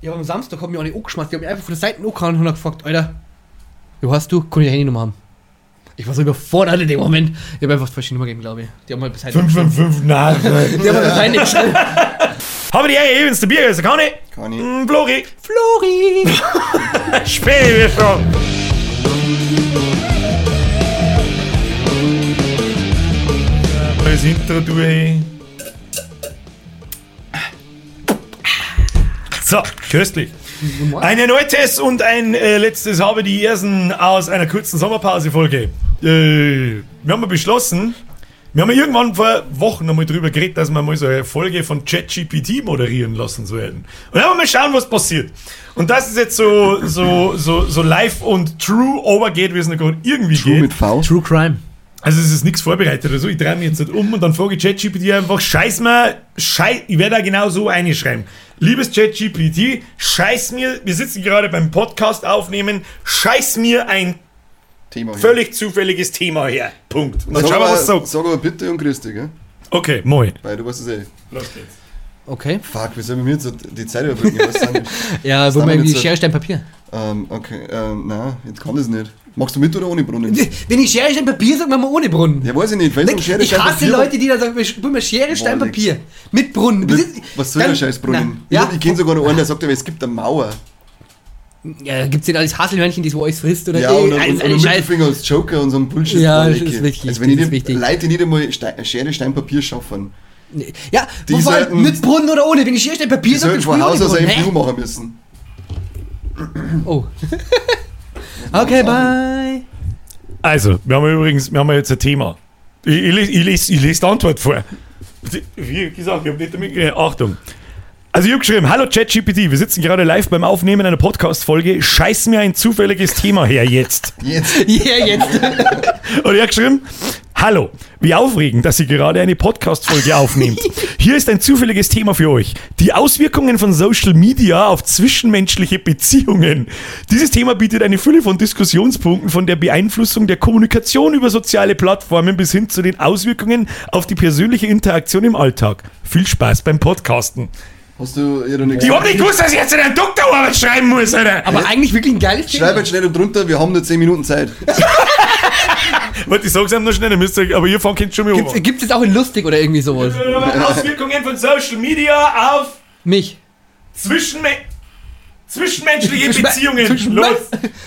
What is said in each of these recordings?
Ja, am Samstag haben wir auch nicht angeschmeißt. Die haben mich einfach von der Seite angehauen und haben gefragt, Alter, wo hast du? Kann ich deine Handynummer haben? Ich war so überfordert in dem Moment. Ich habe einfach die falsche Nummer gegeben, glaube ich. Die haben halt bis heute 555 Nase. Die haben halt bis heute nicht geschrieben. Habe die Ehre, übrigens, der Bier ist, kann ich? Kann ich. Mm, Flori. Flori! Späh wir schon. Das Intro durch. So, köstlich. Ein erneutes und ein äh, letztes habe die ersten aus einer kurzen Sommerpause-Folge. Äh, wir haben beschlossen, wir haben ja irgendwann vor Wochen einmal drüber geredet, dass wir mal so eine Folge von ChatGPT moderieren lassen sollten. Und dann haben wir mal schauen, was passiert. Und das ist jetzt so, so, so, so live und true overgeht, wie es noch gerade irgendwie True geht. mit V. True Crime. Also es ist nichts vorbereitet oder so. Ich drehe mich jetzt nicht um und dann frage ich ChatGPT einfach, scheiß mir, scheiß, ich werde da genau so einschreiben. Liebes ChatGPT, scheiß mir, wir sitzen gerade beim Podcast aufnehmen, scheiß mir ein Thema völlig zufälliges Thema her. Punkt. Und dann Sag schauen wir, aber, was sagt. sag aber bitte und grüß dich, gell? Okay, moin. Weil du weißt es eh. Los geht's. Okay. Fuck, wie sollen wir mir jetzt die Zeit überbrücken? Was sagen wir? Ja, wo wir irgendwie jetzt- Schere, Stein, Papier. Ähm, okay, ähm, nein, jetzt kann das nicht. Machst du mit oder ohne Brunnen? Wenn ich Schere, Stein, Papier sage, machen wir ohne Brunnen. Ja, weiß ich nicht. Wenn um Schere, ich Stein, hasse Papier- Leute, die da sagen, wir spielen mal Schere, Stein, Papier. Mit Brunnen. Mit, was soll der Scheißbrunnen? Na, Ich, Ja, ich kenne sogar noch einen, der sagt, aber es gibt eine Mauer. ja, gibt es nicht alles Haselhörnchen, die so alles frisst oder Ja, und, eh, und, alles und, eine und Scheiß. Mittelfinger als Joker und so ein Bullshit. Ja, das ist wichtig, Also wenn das wichtig. Leute nicht einmal Stein, Schere, Stein, Papier schaffen, Ja, Die vor allem sollten- mit Brunnen oder ohne. Wenn ich Schere, Stein, Papier die sage, sollten dann von spiel ich Haus aus ohne ein Brunnen. Blue machen müssen. Oh. okay, bye. Also, wir haben übrigens, wir haben jetzt ein Thema. Ich, ich, ich, lese, ich lese die Antwort vor. Wie gesagt, ich habe nicht damit gerechnet. Achtung. Also ich habe geschrieben, hallo ChatGPT, wir sitzen gerade live beim Aufnehmen einer Podcast-Folge. Scheiß mir ein zufälliges Thema her jetzt. Jetzt. Ja, jetzt. Und er hat geschrieben, hallo, wie aufregend, dass ihr gerade eine Podcast-Folge aufnehmt. Hier ist ein zufälliges Thema für euch. Die Auswirkungen von Social Media auf zwischenmenschliche Beziehungen. Dieses Thema bietet eine Fülle von Diskussionspunkten von der Beeinflussung der Kommunikation über soziale Plattformen bis hin zu den Auswirkungen auf die persönliche Interaktion im Alltag. Viel Spaß beim Podcasten. Hast du ihr noch nichts Ich hab nicht gewusst, dass ich jetzt eine Doktorarbeit schreiben muss, Alter. Aber eigentlich wirklich ein geiles Schreib Thema. jetzt schnell drunter, wir haben nur 10 Minuten Zeit. Warte, ich sag's einem noch schnell, müsst ihr, aber ihr fangt jetzt schon mal an. Gibt es auch in lustig oder irgendwie sowas? Auswirkungen von Social Media auf Mich. Zwischenme zwischenmenschliche Zwischen- Beziehungen. zwischen- Los.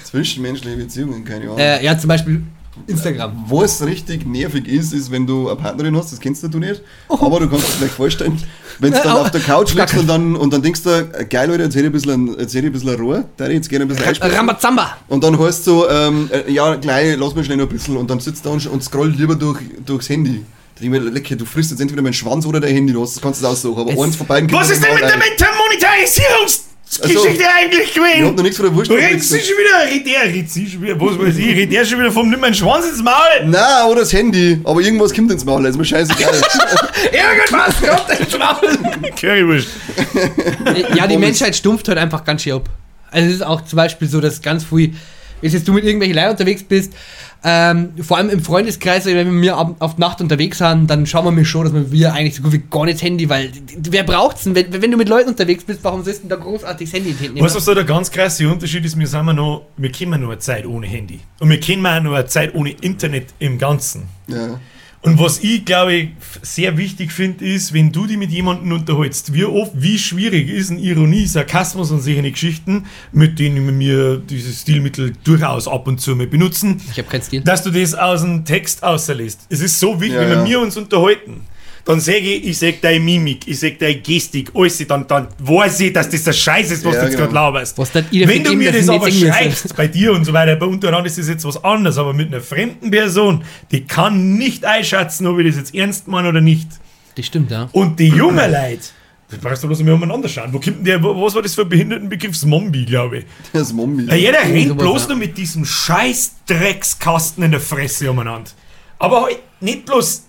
Zwischenmenschliche Beziehungen, keine Ahnung. Äh, ja, zum Beispiel Instagram. Was richtig nervig ist, ist, wenn du eine Partnerin hast, das kennst du nicht, Oh. aber du kannst es vielleicht vorstellen, wenn du dann Au. auf der Couch liegst und dann, und dann denkst du, geil Leute, jetzt hätte ich ein bisschen, jetzt hätte ich ein bisschen Rohr, da jetzt gerne ein bisschen einsprechen. Rambazamba. Und dann heißt so, ähm, äh, ja, gleich, lass mich schnell noch ein bisschen. Und dann sitzt da und, und scrollt lieber durch, durchs Handy. Ich mir, lecker, du frisst jetzt entweder meinen Schwanz oder dein Handy, du hast, das kannst du aussuchen. Aber Es- eins von beiden Was ist denn man mit der mal ein. Monetarisierungsgeschichte eigentlich Ich hab gewesen? noch nichts von der Wurst. Redest sie schon wieder, redet der, redet sie schon wieder, was weiß ich, redet der schon wieder vom Nimm meinen Schwanz ins Maul. Nein, oder das Handy. Aber irgendwas kommt ins Maul, ist mir scheißegal. Irgendwas kommt ins Maul. Currywurst. Ja, die Menschheit stumpft halt einfach ganz schön ab. Also es ist auch zum Beispiel so, dass ganz früh, wenn jetzt du mit irgendwelchen Leuten unterwegs bist, ähm, vor allem im Freundeskreis, wenn wir ab- auf Nacht unterwegs sind, dann schauen wir mir schon, dass wir eigentlich so gut wie gar nicht das Handy, weil wer braucht's denn? Wenn, wenn du mit Leuten unterwegs bist, warum sollst du denn da großartig das Handy nehmen? Weißt du, was da der ganz krasse Unterschied ist? Wir, sind wir, noch, wir kennen noch eine Zeit ohne Handy. Und wir kennen auch noch eine Zeit ohne Internet im Ganzen. ja. Und was ich glaube ich sehr wichtig finde, ist, wenn du dich mit jemandem unterhältst, wie oft, wie schwierig ist ein Ironie, Sarkasmus und solche Geschichten, mit denen wir dieses Stilmittel durchaus ab und zu mal benutzen, ich habe keinen Stil. dass du das aus dem Text außerlässt. Es ist so wichtig, Ja, wenn ja. wir uns unterhalten. Dann sage ich, ich sag deine Mimik, ich sag deine Gestik, alles, dann, dann weiß ich, dass das der Scheiß ist, was Ja, du jetzt genau. gerade laberst. Was dann ihr Wenn du mir das aber schreibst, bei dir und so weiter, bei untereinander ist das jetzt was anderes, aber mit einer fremden Person, die kann nicht einschätzen, ob ich das jetzt ernst meine oder nicht. Das stimmt, ja. Und die jungen Leute, das brauchst du bloß mal umeinander schauen. Wo kommt denn der, was war das für ein Behindertenbegriff? Zombie, glaube ich. Das Mombi. Ja, jeder rennt bloß nur mit diesem scheiß Dreckskasten in der Fresse umeinander. Aber halt nicht bloß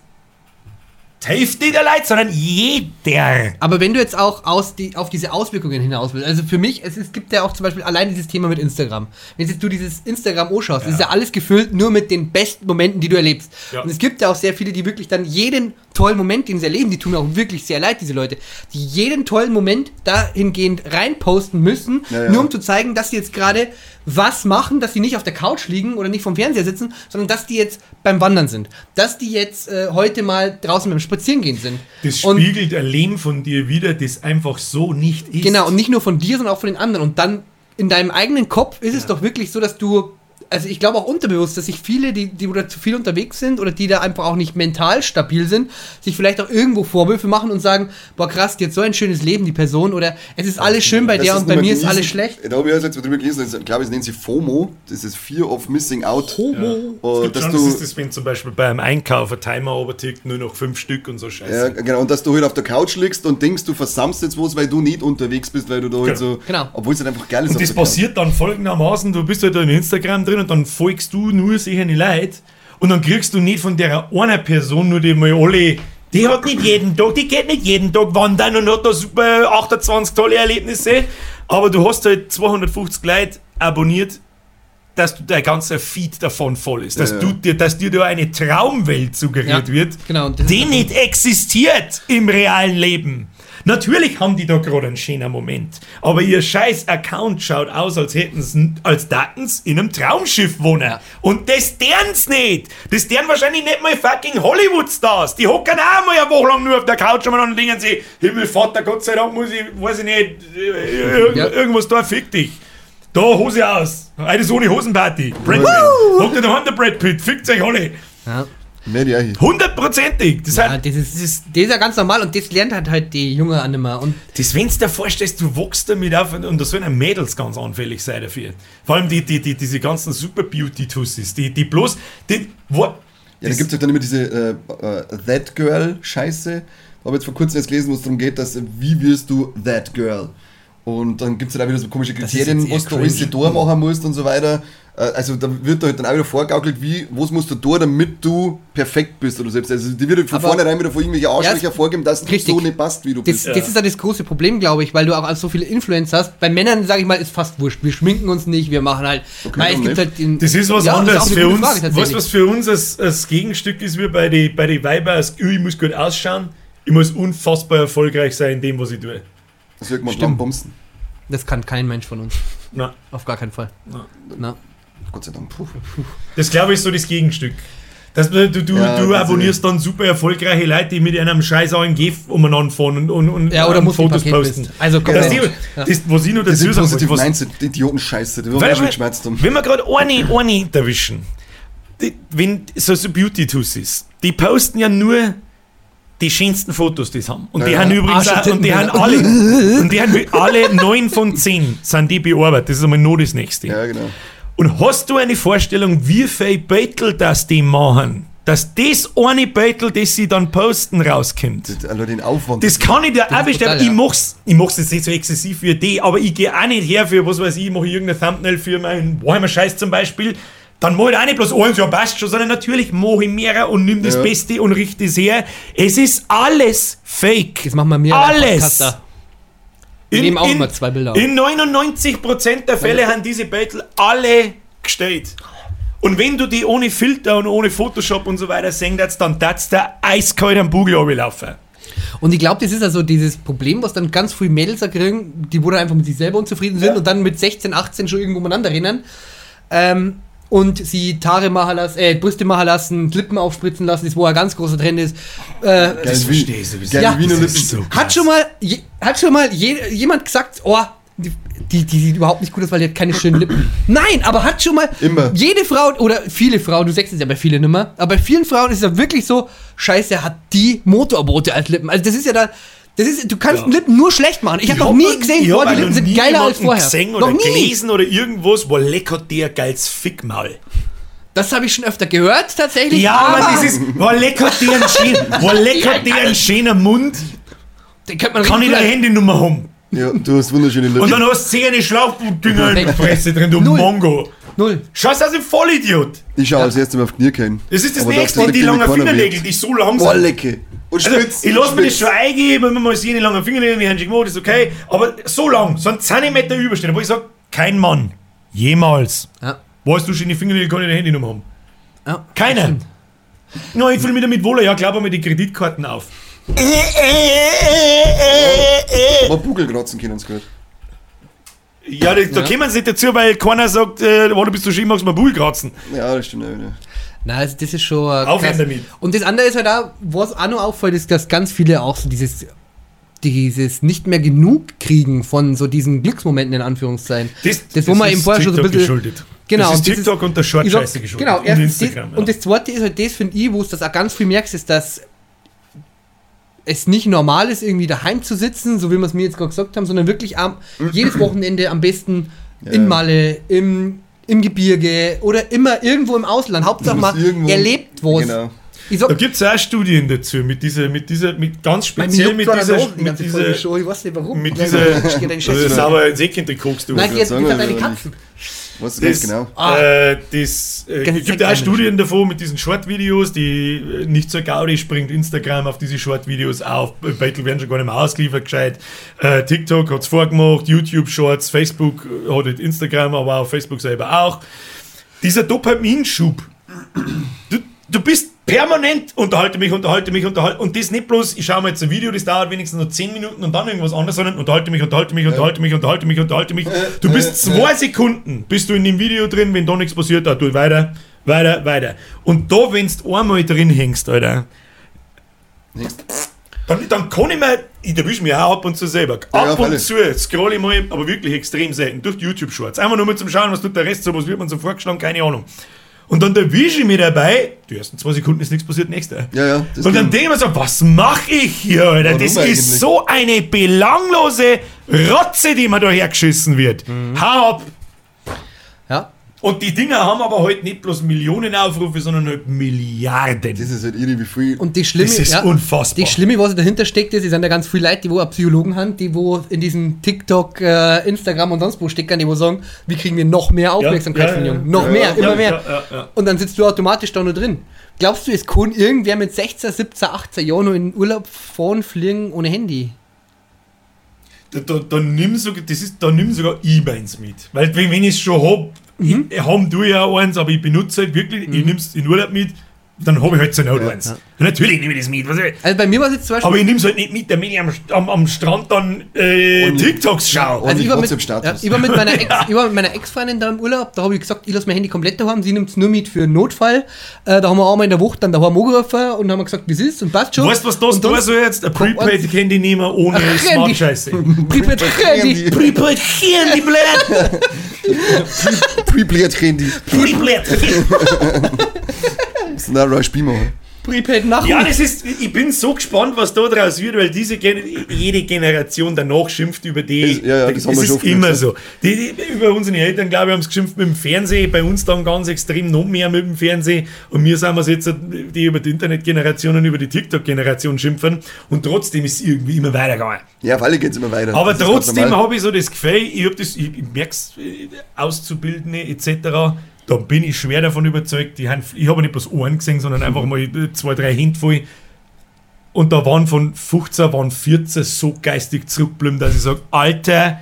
Hälfte der Leute, sondern jeder. Aber wenn du jetzt auch aus die, auf diese Auswirkungen hinaus willst, also für mich, es, es gibt ja auch zum Beispiel allein dieses Thema mit Instagram. Wenn jetzt du dieses Instagram anschaust, ist ja alles gefüllt nur mit den besten Momenten, die du erlebst. Ja. Und es gibt ja auch sehr viele, die wirklich dann jeden tollen Moment, den sie erleben, die tun mir auch wirklich sehr leid, diese Leute, die jeden tollen Moment dahingehend reinposten müssen, Ja, ja. nur um zu zeigen, dass sie jetzt gerade was machen, dass sie nicht auf der Couch liegen oder nicht vom Fernseher sitzen, sondern dass die jetzt beim Wandern sind. Dass die jetzt äh, heute mal draußen beim Spazierengehen sind. Das Und- spiegelt ein Leben von dir wieder, das einfach so nicht ist. Genau, und nicht nur von dir, sondern auch von den anderen. Und dann in deinem eigenen Kopf ist es doch wirklich so, dass du, also ich glaube auch unterbewusst, dass sich viele, die, die oder zu viel unterwegs sind oder die da einfach auch nicht mental stabil sind, sich vielleicht auch irgendwo Vorwürfe machen und sagen, boah krass, die hat so ein schönes Leben, die Person, oder es ist alles schön bei Das der und bei mir mal ist alles gelesen. schlecht. Da habe ich jetzt drüber gelesen, ich glaube, es nennt sie FOMO, das ist Fear of Missing Out. Homo. Und Gibt dass schon, du, das ist das, wenn zum Beispiel beim Einkauf ein Timer obertickt, nur noch fünf Stück und so ja, Scheiße. genau, und dass du halt auf der Couch liegst und denkst, du versammst jetzt was, weil du nicht unterwegs bist, weil du da halt so, Genau. obwohl es halt einfach geil ist. Und das Couch. passiert dann folgendermaßen, du bist halt in Instagram drin und dann folgst du nur sicher nicht Leute und dann kriegst du nicht von der einer Person nur die mal alle, die hat nicht jeden Tag, die geht nicht jeden Tag wandern und hat da super 28 tolle Erlebnisse, aber du hast halt 250 Leute abonniert, dass du dein ganzer Feed davon voll ist, dass, Ja, ja. Du, dir, dass dir da eine Traumwelt suggeriert Ja, wird, genau, die nicht existiert im realen Leben. Natürlich haben die da gerade einen schönen Moment, aber ihr scheiß Account schaut aus, als hätten sie, als Datens in einem Traumschiff wohnen. Und das dern's nicht. Das deren wahrscheinlich nicht mal fucking Hollywood-Stars. Die hocken auch mal eine Woche lang nur auf der Couch und dann denken sie, Himmelvater, Gott sei Dank muss ich, weiß ich nicht, äh, Ja. irgendwas da, fick dich. Da, Hose aus. Eine so eine Hosenparty. Brad Pitt. Hockt ihr daheim, der Brad Pitt. Fickt euch alle. Ja. Nicht ja, hier. Hundertprozentig. Das, Ja, hat, das, ist, das, ist, das ist ja ganz normal und das lernt halt, halt die Junge auch nicht mehr. Und das, wenn du dir vorstellst, du wächst damit auf und, und da sollen Mädels ganz anfällig sein dafür. Vor allem die, die, die, diese ganzen Super Beauty-Tussis, die, die bloß, die, wo, Ja, da gibt es dann immer diese äh, äh, That Girl-Scheiße. Ich habe jetzt vor kurzem jetzt gelesen, wo es darum geht, dass wie wirst du That Girl? Und dann gibt es halt auch wieder so komische Kriterien, was du alles da machen musst und so weiter. Äh, Also da wird da halt dann auch wieder vorgaukelt, wie, was musst du tun, damit du perfekt bist oder selbst. Also die wird halt von Aber- vornherein wieder von irgendwelchen Arschlöcher Ja, vorgeben, dass du so nicht passt, wie du das, bist. das ist ja das große Problem, glaube ich, weil du auch so viele Influencer hast. Bei Männern, sage ich mal, ist fast wurscht. Wir schminken uns nicht, wir machen halt. weil es gibt nicht? halt den, Das ist was Ja, anderes für uns. Frage, was, was für uns als, als Gegenstück ist, wie bei den bei die Weiber, als, ich muss gut ausschauen, ich muss unfassbar erfolgreich sein in dem, was ich tue. Das wird man Stimmt. bumsen. Das kann kein Mensch von uns. Na, Auf gar keinen Fall. na. Na. Gott sei Dank. Puh. Das glaube ich ist so das Gegenstück. Dass du, du, Ja, du das abonnierst dann super erfolgreiche Leute, die mit einem scheiß AMG umeinander fahren und, und, und Ja, oder muss Fotos posten. bist. Also Das, die, Ja. das, was ich noch Das dazu ist sagen positiv wollte, was, Mindset, die Idioten-Scheiße, die wir schon geschmerzt haben. Wenn wir gerade eine, eine erwischen, die, wenn so, so Beauty-Tussis, die posten ja nur die schönsten Fotos, die sie haben. Und die Ja, haben ja. übrigens und auch, und die haben alle, und die haben alle neun von zehn sind die bearbeitet. Das ist einmal nur das nächste. Ja, genau. Und hast du eine Vorstellung, wie viel Beutel das die machen? Dass das eine Beutel, das sie dann posten, rauskommt. Das- Also den Aufwand. Das kann ich dir auch bestellen. Ich mach's, ich mach's jetzt nicht so exzessiv wie die, aber ich gehe auch nicht her für, was weiß ich, mache irgendein Thumbnail für meinen Warhammer Scheiß zum Beispiel. Dann mache ich auch nicht bloß eins, ja passt schon, sondern natürlich mache ich mehrere und nimm das Ja. Beste und richte es her. Es ist alles fake. Das machen wir mir Alles. Wir In- nehmen auch in- immer zwei Bilder auf. In 99% der Fälle haben diese Beutel alle gestellt. Und wenn du die ohne Filter und ohne Photoshop und so weiter sehen darfst, dann darfst du eiskalt am Bugel runterlaufen. Und ich glaube, das ist also dieses Problem, was dann ganz viele Mädels kriegen, die wo dann einfach mit sich selber unzufrieden sind Ja. und dann mit 16, 18 schon irgendwo umeinander rennen. Ähm, und sie Tare machen lassen, äh, Brüste machen lassen, Lippen aufspritzen lassen, das wo ein ganz großer Trend ist. Äh, Geil Das wie- verstehe ich sowieso. Geil Ja, wie Wiener Lippen. ist so hat schon mal, je, hat schon mal je, jemand gesagt, oh, die, die, die sieht überhaupt nicht gut aus, weil die hat keine schönen Lippen. Nein, aber hat schon mal Immer. jede Frau oder viele Frauen, du sagst es ja bei vielen nimmer, aber bei vielen Frauen ist es ja wirklich so, scheiße, hat die Motorboote als Lippen. Also das ist ja da, das ist, du kannst Ja. Lippen nur schlecht machen. Ich habe noch nie noch- gesehen, boah, die noch Lippen sind nie geiler als vorher. gesehen noch oder nie. gelesen oder irgendwas, wo leckert der geiles Fickmaul. Das habe ich schon öfter gehört, tatsächlich. Ja, aber das ist, wo leckert der ein schön, wo leckert der ein schöner Mund, den könnte man kann ich deine Handynummer haben. Ja, du hast wunderschöne Lippen. Und dann hast du zehn Schlauchbootdinger in der Fresse drin, du Null. Mongo. Null. Schaust aus dem Vollidiot. ich schaue als erstes mal auf Knie kennen. Das ist das Aber nächste, du die Fingernägel, weh. die so lang Boah, sind. lecke. Und Also, spitz. ich lasse mir das schon eingeben, wenn man mal jene langen Fingernägel in die Hand gemacht ist okay. Aber so lang, so ein Zentimeter überstehen, wo ich sage, kein Mann, jemals. Ja. Weißt du schon, die Fingernägel kann ich deine Handynummer haben. ja. Keiner. No, ich fühle mich damit wohler. Ja, glaub mir die Kreditkarten auf. Aber Bugelkratzen können sie gut. Ja, da, da Ja. kommen sie nicht dazu, weil keiner sagt, äh, wo du bist du schön, magst du mal Bull kratzen. Ja, das stimmt auch wieder. Nein, also das ist schon. krass. damit. Und das andere ist halt auch, was auch noch auffällt, ist, dass ganz viele auch so dieses, dieses nicht mehr genug kriegen von so diesen Glücksmomenten in Anführungszeichen. Das, wo man eben vorher schon so ein bisschen. geschuldet. Genau, Das ist und TikTok und der ich sag- Short-Scheiße geschuldet. Genau, und Instagram. das, und das zweite ist halt das, finde ich, wo du das auch ganz viel merkst, ist, dass es nicht normal ist, irgendwie daheim zu sitzen, so wie wir es mir jetzt gerade gesagt haben, sondern wirklich am, jedes Wochenende am besten in Ja. Malle, im, im Gebirge oder immer irgendwo im Ausland. Hauptsache mal irgendwo- erlebt was. Genau. Ich sag, Da gibt es auch Studien dazu, mit dieser, mit dieser, mit ganz speziell mit dieser, mit ganze Folge dieser, schon. Ich weiß nicht warum. mit dieser, deine äh, Schätze. sauber ins Säckchen kriegst du. Nein, jetzt aber deine nicht. Katzen. Du ganz Das, genau. Ah. äh, das äh, Ganz gibt auch. Studien davon mit diesen Short-Videos, die äh, nicht zur Gaudi springt. Instagram auf diese Short-Videos auf. Beitel werden schon gar nicht mehr ausgeliefert, gescheit. Äh, TikTok hat es vorgemacht, YouTube Shorts, Facebook äh, hat halt Instagram, aber auch Facebook selber auch. Dieser Dopaminschub. Du, du bist permanent unterhalte mich, unterhalte mich, unterhalte und das nicht bloß, ich schaue mir jetzt ein Video, das dauert wenigstens nur 10 Minuten und dann irgendwas anderes, sondern unterhalte mich, unterhalte mich, unterhalte mich, unterhalte mich, unterhalte mich. Du bist zwei Sekunden, bist du in dem Video drin, wenn da nichts passiert, da tu weiter, weiter, weiter. Und da, wenn du einmal drin hängst, Alter, dann, dann kann ich mir, ich erwische mich auch ab und zu selber. Ab ja, und zu scroll ich mal, aber wirklich extrem selten, durch die YouTube-Shorts. Einfach nur mal zum Schauen, was tut der Rest so, was wird man so vorgeschlagen, keine Ahnung. Und dann erwische ich mich dabei, die ersten zwei Sekunden ist nichts passiert, nächste. Ja, ja. Das Und dann denke ich mir so, was mache ich hier, Alter? Warum das eigentlich? ist so eine belanglose Rotze, die mir da hergeschissen wird. Mhm. Hau ab! Und die Dinger haben aber halt nicht bloß Millionen Aufrufe, sondern halt Milliarden. Das ist halt irre, wie viel. Und die Schlimme, Das ist ja, unfassbar. Die Schlimme, was dahinter steckt, ist, es sind ja ganz viele Leute, die wo auch Psychologen haben, die wo in diesem TikTok, äh, Instagram und sonst wo stecken, die wo sagen, wie kriegen wir noch mehr Aufmerksamkeit ja, von ja, Jungen? Noch ja, mehr, ja, immer mehr. ja, ja, ja. Und dann sitzt du automatisch da nur drin. Glaubst du, es kann irgendwer mit 16, 17, 18 Jahren noch in den Urlaub fahren, fliegen ohne Handy? Da, da, da, nimm sogar, das ist, da nimm sogar meins mit. Weil wenn, wenn ich es schon hab, Mhm. ich, haben du ja eins, aber ich benutze halt wirklich, ich nimm's in Urlaub mit, dann habe ich halt so Not eins. Natürlich nehme ich das mit. Also bei mir war es jetzt zum Beispiel. aber ich nehme es halt nicht mit, damit ich am, am, am Strand dann äh, Und- TikToks schaue. Also ich war, mit, ja, ich war mit meiner Ex, ich war mit meiner Ex-Freundin da im Urlaub, da habe ich gesagt, ich lasse mein Handy komplett daheim, sie nimmt es nur mit für einen Notfall. Äh, da haben wir auch mal in der Woche dann daheim angerufen und haben gesagt, wie es ist und passt schon. Weißt du, was das da dann- so jetzt? Ein Prepaid-Handy nehmen ohne. Smart-Scheiße. Prepaid Handy. Prepaid-Handy, blöd! Prepaid-Handy. Prepaid. Das ein Roy Spielmacher. Prepaid nach. Ja, das ist, ich bin so gespannt, was da draus wird, weil diese Gen jede Generation danach schimpft über die. Das- ja, ja, das haben wir ist schon oft immer so. Die, die, über unsere Eltern, glaube ich, haben es geschimpft mit dem Fernsehen, bei uns dann ganz extrem noch mehr mit dem Fernsehen. Und wir sind es jetzt, die über die Internetgeneration und über die TikTok-Generation schimpfen. Und trotzdem ist es irgendwie immer weitergegangen. Ja, auf alle geht es immer weiter. Aber Das trotzdem habe ich so das Gefühl, ich, hab das, ich, ich merke es, Auszubildende etc., da bin ich schwer davon überzeugt. Die haben, ich habe nicht bloß Ohren gesehen, sondern einfach mal zwei, drei Hände voll. Und da waren von 15, waren 14 so geistig zurückgeblieben, dass ich sage, Alter,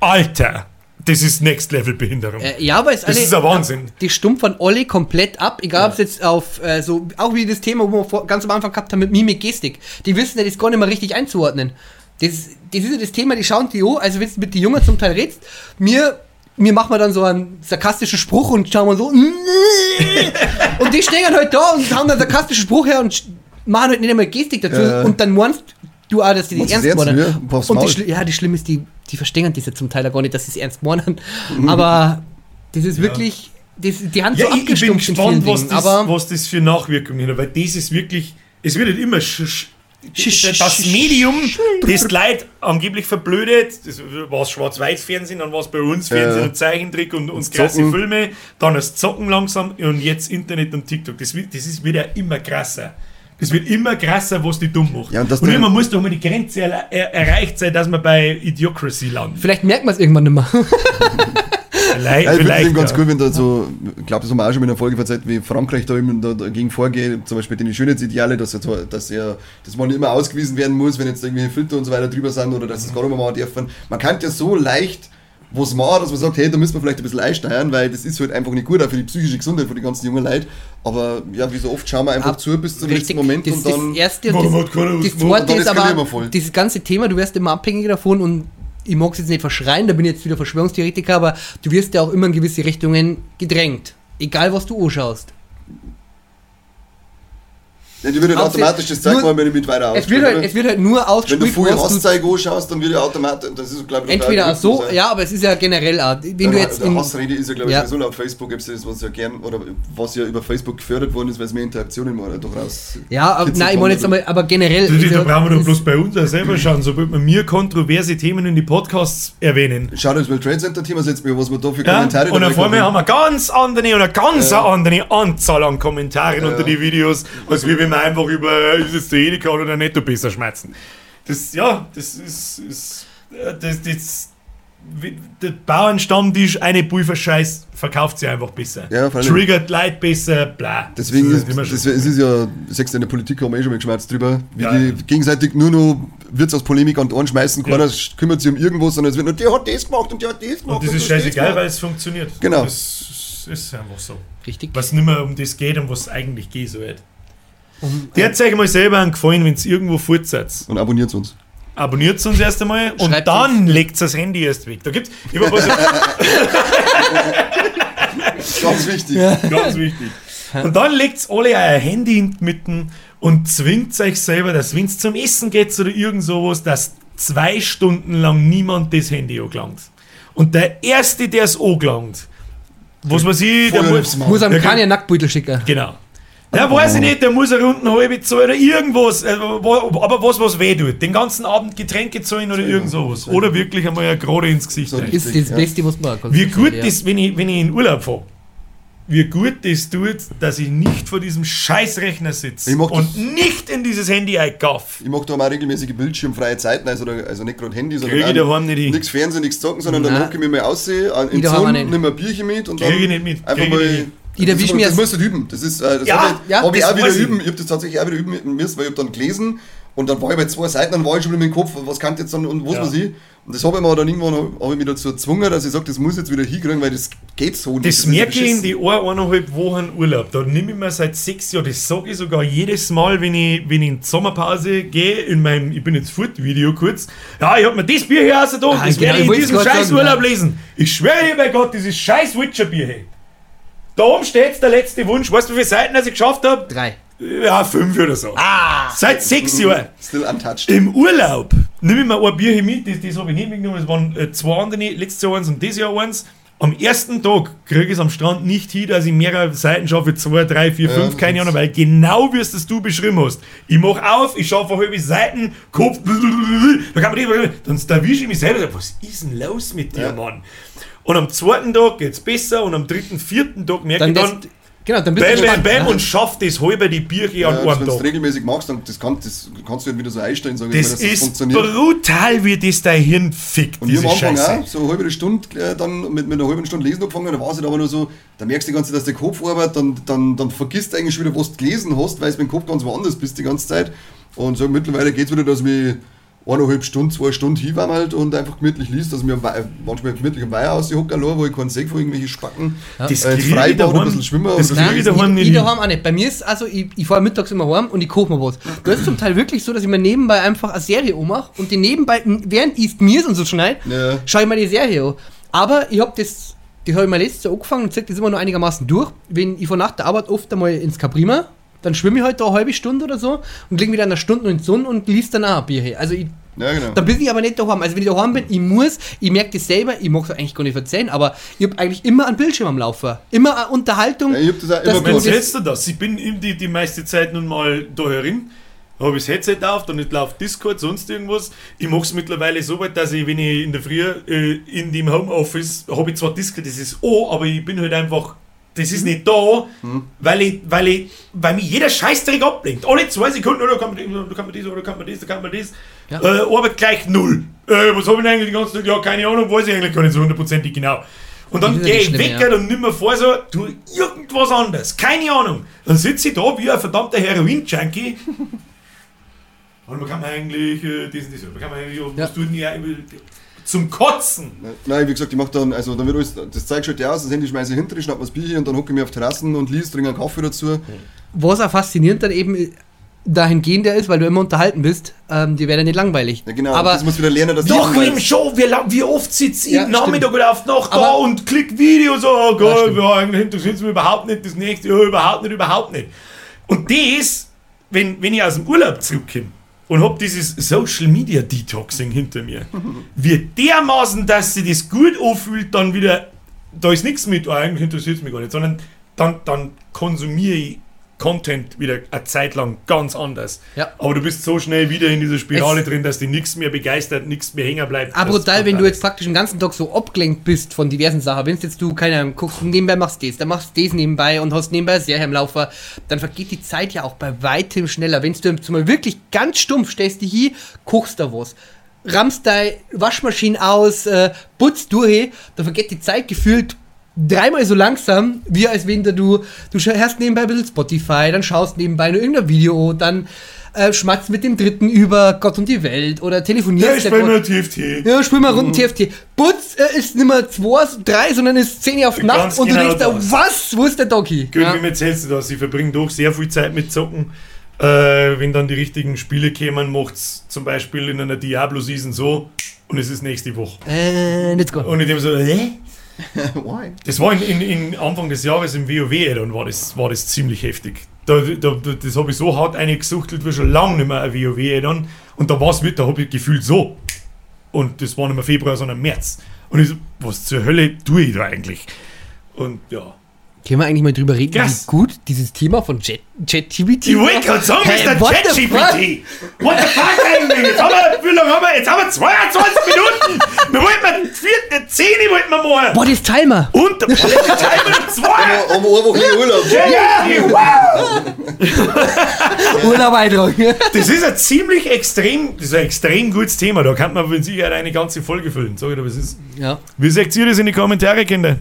Alter, das ist Next-Level-Behinderung. Äh, ja, aber es Das alle, ist ein Wahnsinn. Die stumpf von alle komplett ab, egal ob es jetzt auf äh, so, auch wie das Thema, wo wir vor, ganz am Anfang gehabt haben mit Mimik, Gestik. Die wissen ja das gar nicht mehr richtig einzuordnen. Das, das ist ja das Thema, die schauen die an, also wenn du mit den Jungen zum Teil redst, mir, mir machen wir dann so einen sarkastischen Spruch und schauen wir so, und die stehen halt da und haben dann einen sarkastischen Spruch her und machen halt nicht einmal Gestik dazu Ja. und dann meinst du auch, dass die das ernst meinen. Ja, und die ja, die Schlimme ist, die, die verstehen das ja zum Teil auch gar nicht, dass sie es ernst meinen. Mhm. Aber das ist wirklich, das, die haben Ja, so ich, ich bin gespannt, was das, aber was das für Nachwirkungen hat, weil das ist wirklich, es wird halt immer Sch- das Medium, das die Leute angeblich verblödet, das war Schwarz-Weiß-Fernsehen, dann war es bei uns Fernsehen Ja. und Zeichentrick und, und krasse Zocken. Filme, dann das Zocken langsam und jetzt Internet und TikTok. Das, wird, das ist, wird ja immer krasser. Das wird immer krasser, was die dumm macht. Ja, und und irgendwann muss doch mal die Grenze er, er, erreicht sein, dass wir bei Idiocracy landen. vielleicht merkt man es irgendwann nicht mehr. Vielleicht, Ja, ich finde es ganz ja. cool, wenn da so, ich glaube, das haben wir auch schon in einer Folge verzeiht, wie Frankreich da eben da, dagegen vorgeht, zum Beispiel die Schönheitsideale, dass, jetzt, dass, er, dass man immer ausgewiesen werden muss, wenn jetzt irgendwie Filter und so weiter drüber sind oder dass es gar nicht mehr machen dürfen. Man kann ja so leicht was macht, dass man sagt, hey, da müssen wir vielleicht ein bisschen einsteuern, weil das ist halt einfach nicht gut, auch für die psychische Gesundheit von den ganzen jungen Leuten. Aber ja, wie so oft schauen wir einfach Ab- zu bis zum Richtig. letzten Moment das, und dann. das erste und das, das gemacht? zweite ist aber voll. dieses ganze Thema, du wirst immer abhängiger davon und ich mag es jetzt nicht verschreien, da bin ich jetzt wieder Verschwörungstheoretiker, aber du wirst ja auch immer in gewisse Richtungen gedrängt. Egal was du anschaust. Ja, die würde Hauptsächlich- automatisch das zeigen, nur- wenn ich mit weiter Es wird, halt, es wird halt nur Wenn du ausgespielt, vorher du Hasszeige anschaust, dann wird ja automatisch, das ist glaube ich der entweder so, äh, ja, aber es ist ja generell auch, wenn du der, jetzt der in, Hassrede ist ja glaube ich Ja. sowieso auf Facebook, gibt's das, was ja gern, oder was ja über Facebook gefördert worden ist, weil es mehr Interaktionen mal doch raus. ja, aber, nein, ich meine jetzt einmal, aber generell. Da, ist da ja- brauchen wir doch bloß bei uns auch selber schauen, sobald wir mir kontroverse Themen in die Podcasts erwähnen. Schau dir das World Trade Center Thema jetzt mir, was wir da für Ja? Kommentare Und vor mir kriegen. haben wir ganz andere oder ganz eine andere Anzahl an Kommentaren unter die Videos, als wie wenn wir einfach über ist es der Edeka oder der Netto besser schmerzen. Das, ja, das ist, ist äh, das, das, der Bauernstammtisch, eine Pulverscheiß, verkauft sie einfach besser. Ja, vor allem- Triggert Leid besser, bla. Deswegen Das ist, das, es ist ja, sechs in der Politik haben wir eh schon mal geschmerzt drüber, wie Ja, die ja. gegenseitig nur noch Witz aus Polemik an Ohren schmeißen, Ja. keiner kümmert sich um irgendwas, sondern es wird nur, der hat das gemacht und der hat das gemacht. Und das ist du hast scheißegal, weil es funktioniert. Genau. Das ist einfach so. Richtig. Was nicht mehr um das geht und was eigentlich geht so wird. Um, Der zeigt mal selber einen Gefallen, wenn es irgendwo fortsetzt. Und abonniert uns. Abonniert uns erst einmal und Schreibt dann legt das Handy erst weg. Da gibt's ich hab was, Ganz wichtig. ganz wichtig. Und dann legt alle euer Handy in die Mitten und zwingt euch selber, dass wenn es zum Essen geht oder irgend sowas, dass zwei Stunden lang niemand das Handy angelangt. Und der Erste, der es angelangt, was weiß ich, der muss, muss einem Ja, keine Nacktbeutel schicken. Genau. Ja, weiß ich nicht, der muss eine Runden halbe zahlen oder irgendwas, äh, aber was, was weh tut. Den ganzen Abend Getränke zahlen oder irgend sowas. Oder wirklich einmal ja gerade ins Gesicht. So rein. Ist das Ja. Beste, was man kann. Wie gut ja. das, wenn ich, wenn ich in Urlaub fahre, wie gut das tut, dass ich nicht vor diesem Scheißrechner sitze und das- nicht in dieses Handy eingaff. Ich mache da mal regelmäßige bildschirmfreie Zeiten, also, also nicht gerade Handy, sondern Kriege ich auch daheim nicht hin. nichts Fernsehen, nichts zocken, sondern dann Nein. hocke ich mich mal aus, in daheim auch Sonne, nicht. nimm ein Bierchen mit und dann Kriege ich nicht mit, einfach kriege mal... ich das, erwisch das, das musst du üben. Das ist, äh, das Ja, habe ich, ja, hab ich das auch wieder ich. üben. Ich habe das tatsächlich auch wieder üben müssen, weil ich habe dann gelesen und dann war ich bei zwei Seiten, dann war ich schon wieder mit dem Kopf, was kann ich jetzt dann und was Ja. weiß ich. Und das habe ich mir dann irgendwann hab ich mich dazu gezwungen, dass ich sage, das muss jetzt wieder hinkriegen, weil das geht so nicht. Das ist merke ich in die ein, eineinhalb Wochen Urlaub. Da nehme ich mir seit sechs Jahren, das sage ich sogar jedes Mal, wenn ich, wenn ich in die Sommerpause gehe, in meinem, ich bin jetzt Foot-Video kurz, ja, ich habe mir das Bier hier raus da, Ah, das genau, werde ich in diesem scheiß Urlaub lesen. Ich schwöre dir bei Gott, dieses scheiß Witcher-Bier, hey. Da oben steht der letzte Wunsch. Weißt du, wie viele Seiten ich geschafft habe? Drei. Ja, fünf oder so. Ah! Seit sechs Jahren. Still untouched. Im Urlaub nehme ich mir ein Bier hier mit, das, das habe ich nicht mitgenommen, das waren äh, zwei andere, letztes Jahr eins und dieses Jahr eins. Am ersten Tag kriege ich es am Strand nicht hin, dass ich mehrere Seiten schaffe, zwei, drei, vier, Ja, fünf, keine das- Ahnung, weil genau wie es das du beschrieben hast. Ich mache auf, ich schaffe halbe Seiten, Kopf, da kann man nicht, dann erwische ich mich selber, was ist denn los mit dir, Ja. Mann? Und am zweiten Tag geht es besser und am dritten, vierten Tag merke Dann, ich dann, das, genau, dann bist bam, du bam, gespannt. bam Ja. und schafft das halbe die Birche Ja, an wenn einem du es Tag. regelmäßig machst, dann das kann, das kannst du halt wieder so einstellen, sag ich Das mal, dass ist funktioniert. brutal, wie das dein Hirn fickt, Und wir am Anfang Scheiße. auch, so eine halbe Stunde, äh, dann mit, mit einer halben Stunde lesen angefangen, da war es halt aber nur so, da merkst du die ganze Zeit, dass der Kopf arbeitet, dann, dann, dann vergisst du eigentlich schon wieder, was du gelesen hast, weil du mit dem Kopf ganz woanders bist die ganze Zeit. Und so mittlerweile geht es wieder, dass wir eineinhalb Stunden, zwei Stunden hinwandert und einfach gemütlich liest, dass Wei- manchmal gemütlich am Weiher aus die Hocke wo ich keinen sehe von irgendwelche Spacken. Das Äh, Freibad ein bisschen schwimmen das und krieg so. ich daheim ich, nicht ich daheim auch nicht. Bei mir ist also, ich, ich fahre mittags immer heim und ich koche mir was. Das ist zum Teil wirklich so, dass ich mir nebenbei einfach eine Serie ummache und die nebenbei, während ich mir und so schneide, Ja. schaue ich mir die Serie an. Aber ich habe das, das habe ich mal letztes Jahr angefangen und ziehe das immer noch einigermaßen durch. Wenn ich von nach der Arbeit oft einmal ins Caprima, dann schwimme ich halt da eine halbe Stunde oder so und lege wieder eine Stunde in die Sonne und liest dann auch ein Bier. her. Also ich, Ja, genau. da bin ich aber nicht daheim. Also wenn ich daheim bin, ich muss, ich merke das selber, ich mag es eigentlich gar nicht erzählen, aber ich habe eigentlich immer einen Bildschirm am Laufen. Immer eine Unterhaltung. Ja, ich hab das auch immer das- setzt du das? Ich bin eben die, die meiste Zeit nun mal da herin. Habe ich das Headset auf, dann nicht läuft Discord, sonst irgendwas. Ich mache es mittlerweile so weit, dass ich, wenn ich in der Früh äh, in dem Homeoffice habe ich zwar Discord, das ist O, aber ich bin halt einfach, das ist nicht da, weil ich, weil ich, weil mich jeder Scheißdreck ablenkt. Alle zwei Sekunden, oder kann man das, oder kann man das, oder kann man das, oder kann man das. Ja. Äh, Arbeit gleich null. Äh, was habe ich eigentlich die ganze Zeit? Ja, keine Ahnung, weiß ich eigentlich gar nicht so hundertprozentig genau. Und dann gehe ich weg ja. und nimm mir vor, so, tu irgendwas anderes. Keine Ahnung. Dann sitze ich da wie ein verdammter Heroin-Junkie. Und man kann eigentlich äh, das und das, man kann eigentlich, was Ja. tut denn ja, zum Kotzen. Nein, wie gesagt, ich mach dann, also dann wird alles, das Zeug schaut ja aus, das Handy schmeiße ich hinter, schnapp mir das Bier hier und dann hocke ich mir auf Terrassen und lies, trinke einen Kaffee dazu. Was auch faszinierend dann eben dahingehend ist, weil du immer unterhalten bist, ähm, die werden nicht langweilig. Ja genau, aber das muss wieder lernen, dass Doch, im Show, wie, lang- wie oft sitzt ich Ja, Nachmittag oder auf Nacht da und klickt Videos, oh Gott, ja, eigentlich interessiert es mich überhaupt nicht, das nächste, ja, überhaupt nicht, überhaupt nicht. Und das, wenn, wenn ich aus dem Urlaub zurückkomme und hab dieses Social Media Detoxing hinter mir, wird dermaßen, dass sie das gut anfühlt, dann wieder, da ist nichts mit, oh, eigentlich interessiert es mich gar nicht, sondern dann, dann konsumiere ich Content wieder eine Zeit lang ganz anders. Ja. Aber du bist so schnell wieder in dieser Spirale Es- drin, dass dich nichts mehr begeistert, nichts mehr hängen bleibt. Aber brutal, wenn du jetzt praktisch den ganzen Tag so abgelenkt bist von diversen Sachen, wenn jetzt du, keine Ahnung, guckst, nebenbei machst du das, dann machst du das nebenbei und hast nebenbei Serie im Laufer, dann vergeht die Zeit ja auch bei weitem schneller. Wenn du mal wirklich ganz stumpf stellst dich hin, kochst da was, rammst deine Waschmaschine aus, äh, putzt durch, dann vergeht die Zeit gefühlt dreimal so langsam, wie als wenn du, du hörst nebenbei ein bisschen Spotify, dann schaust nebenbei nur irgendein Video, dann äh, schmatzt mit dem Dritten über Gott und die Welt oder Ja, telefonierst. ich der spiele Gott- mal TFT. ja, spiel mal Runden TFT. Putz äh, ist nicht mehr 2, 3, sondern ist 10 auf die Nacht Ganz und du genau denkst, dir, das. was? Wo ist der Doggy? Gut, Ja. wie mir erzählst du das? Sie verbringen doch sehr viel Zeit mit Zocken. Äh, wenn dann die richtigen Spiele kämen, macht's zum Beispiel in einer Diablo-Season so und es ist nächste Woche. Äh, let's go. Und ich dem so, hä? Why? Das war in, in, in Anfang des Jahres im WoW, dann war das, war das ziemlich heftig. Da, da, das habe ich so hart eingesuchtelt wie schon lange nicht mehr ein WoW dann. Und da war es mit, da habe ich gefühlt so. Und das war nicht mehr Februar, sondern März. Und ich so, was zur Hölle tue ich da eigentlich? Und ja. Können wir eigentlich mal drüber reden, Krass. wie gut dieses Thema von ChatGPT Ich wollte gerade sagen, Hey, what the fuck? ChatGPT. What the fuck eigentlich? Jetzt haben wir, wie lange haben wir? Jetzt haben wir 22 Minuten. Wir wollten mal vier, 10 wollten wir machen. Boah, das Timer! Und der Timer zwei. Um eine Woche Urlaub. Ja, wow. Urlaub eintragen. Das ist ein ziemlich extrem, das ist ein extrem gutes Thema. Da kann man mit Sicherheit eine ganze Folge füllen. Sag ich dir, was ist. ja. Wie seht ihr das in die Kommentare, Kinder?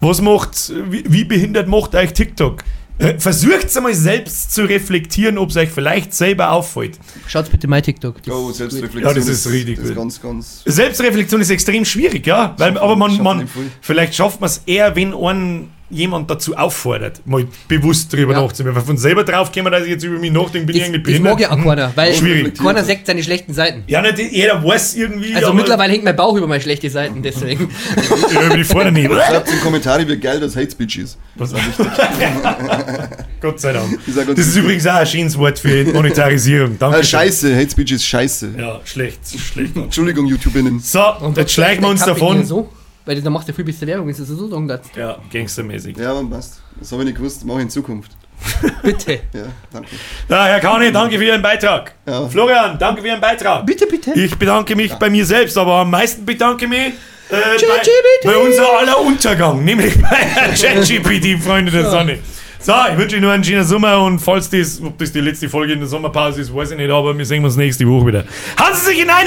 Was macht, wie, wie behindert macht euch TikTok? Äh, Versucht einmal selbst zu reflektieren, ob es euch vielleicht selber auffällt. Schaut bitte mein TikTok. Das Oh, ist Selbstreflexion. Ja, das ist richtig Das ist gut. ganz, ganz. Selbstreflexion ist extrem schwierig, ja. Weil, aber man, schafft man, vielleicht schafft man es eher, wenn einen jemand dazu auffordert, mal bewusst drüber Ja. nachzudenken. Weil von selber drauf kommen, dass ich jetzt über mich nachdenke, bin ich Das, eigentlich das behindert. mag ja auch keiner, weil Schwierig. keiner sagt seine schlechten Seiten. Ja, nicht jeder weiß irgendwie. Also mittlerweile hängt mein Bauch über meine schlechten Seiten, deswegen. Ja, über die vorne nicht. Schreibt in die Kommentare, wie geil das Hate Speech ist. Was? Gott sei Dank. ist ja ganz Das ist übrigens auch ein schönes Wort für Monetarisierung. Danke. Ah, scheiße, Hate Speech ist scheiße. Ja, schlecht. schlecht. Entschuldigung, YouTuberinnen. So, und jetzt schleichen wir uns davon. So, weil da macht ja viel bessere Werbung, ist das so sagen darfst. Ja, gangstermäßig. Ja, man passt. Das habe ich nicht gewusst, mache ich in Zukunft. Bitte. Ja, danke. Ja, Herr Kani, danke für Ihren Beitrag. Ja. Florian, danke für Ihren Beitrag. Bitte, bitte. Ich bedanke mich bei mir selbst, aber am meisten bedanke ich mich äh, bei, ChatGPT. bei unser aller Untergang, nämlich bei ChatGPT, Freunde der Sonne. So, ich wünsche Ihnen noch einen schönen Sommer und falls das, ob das die letzte Folge in der Sommerpause ist, weiß ich nicht, aber wir sehen uns nächste Woche wieder. Haben Sie sich hinein,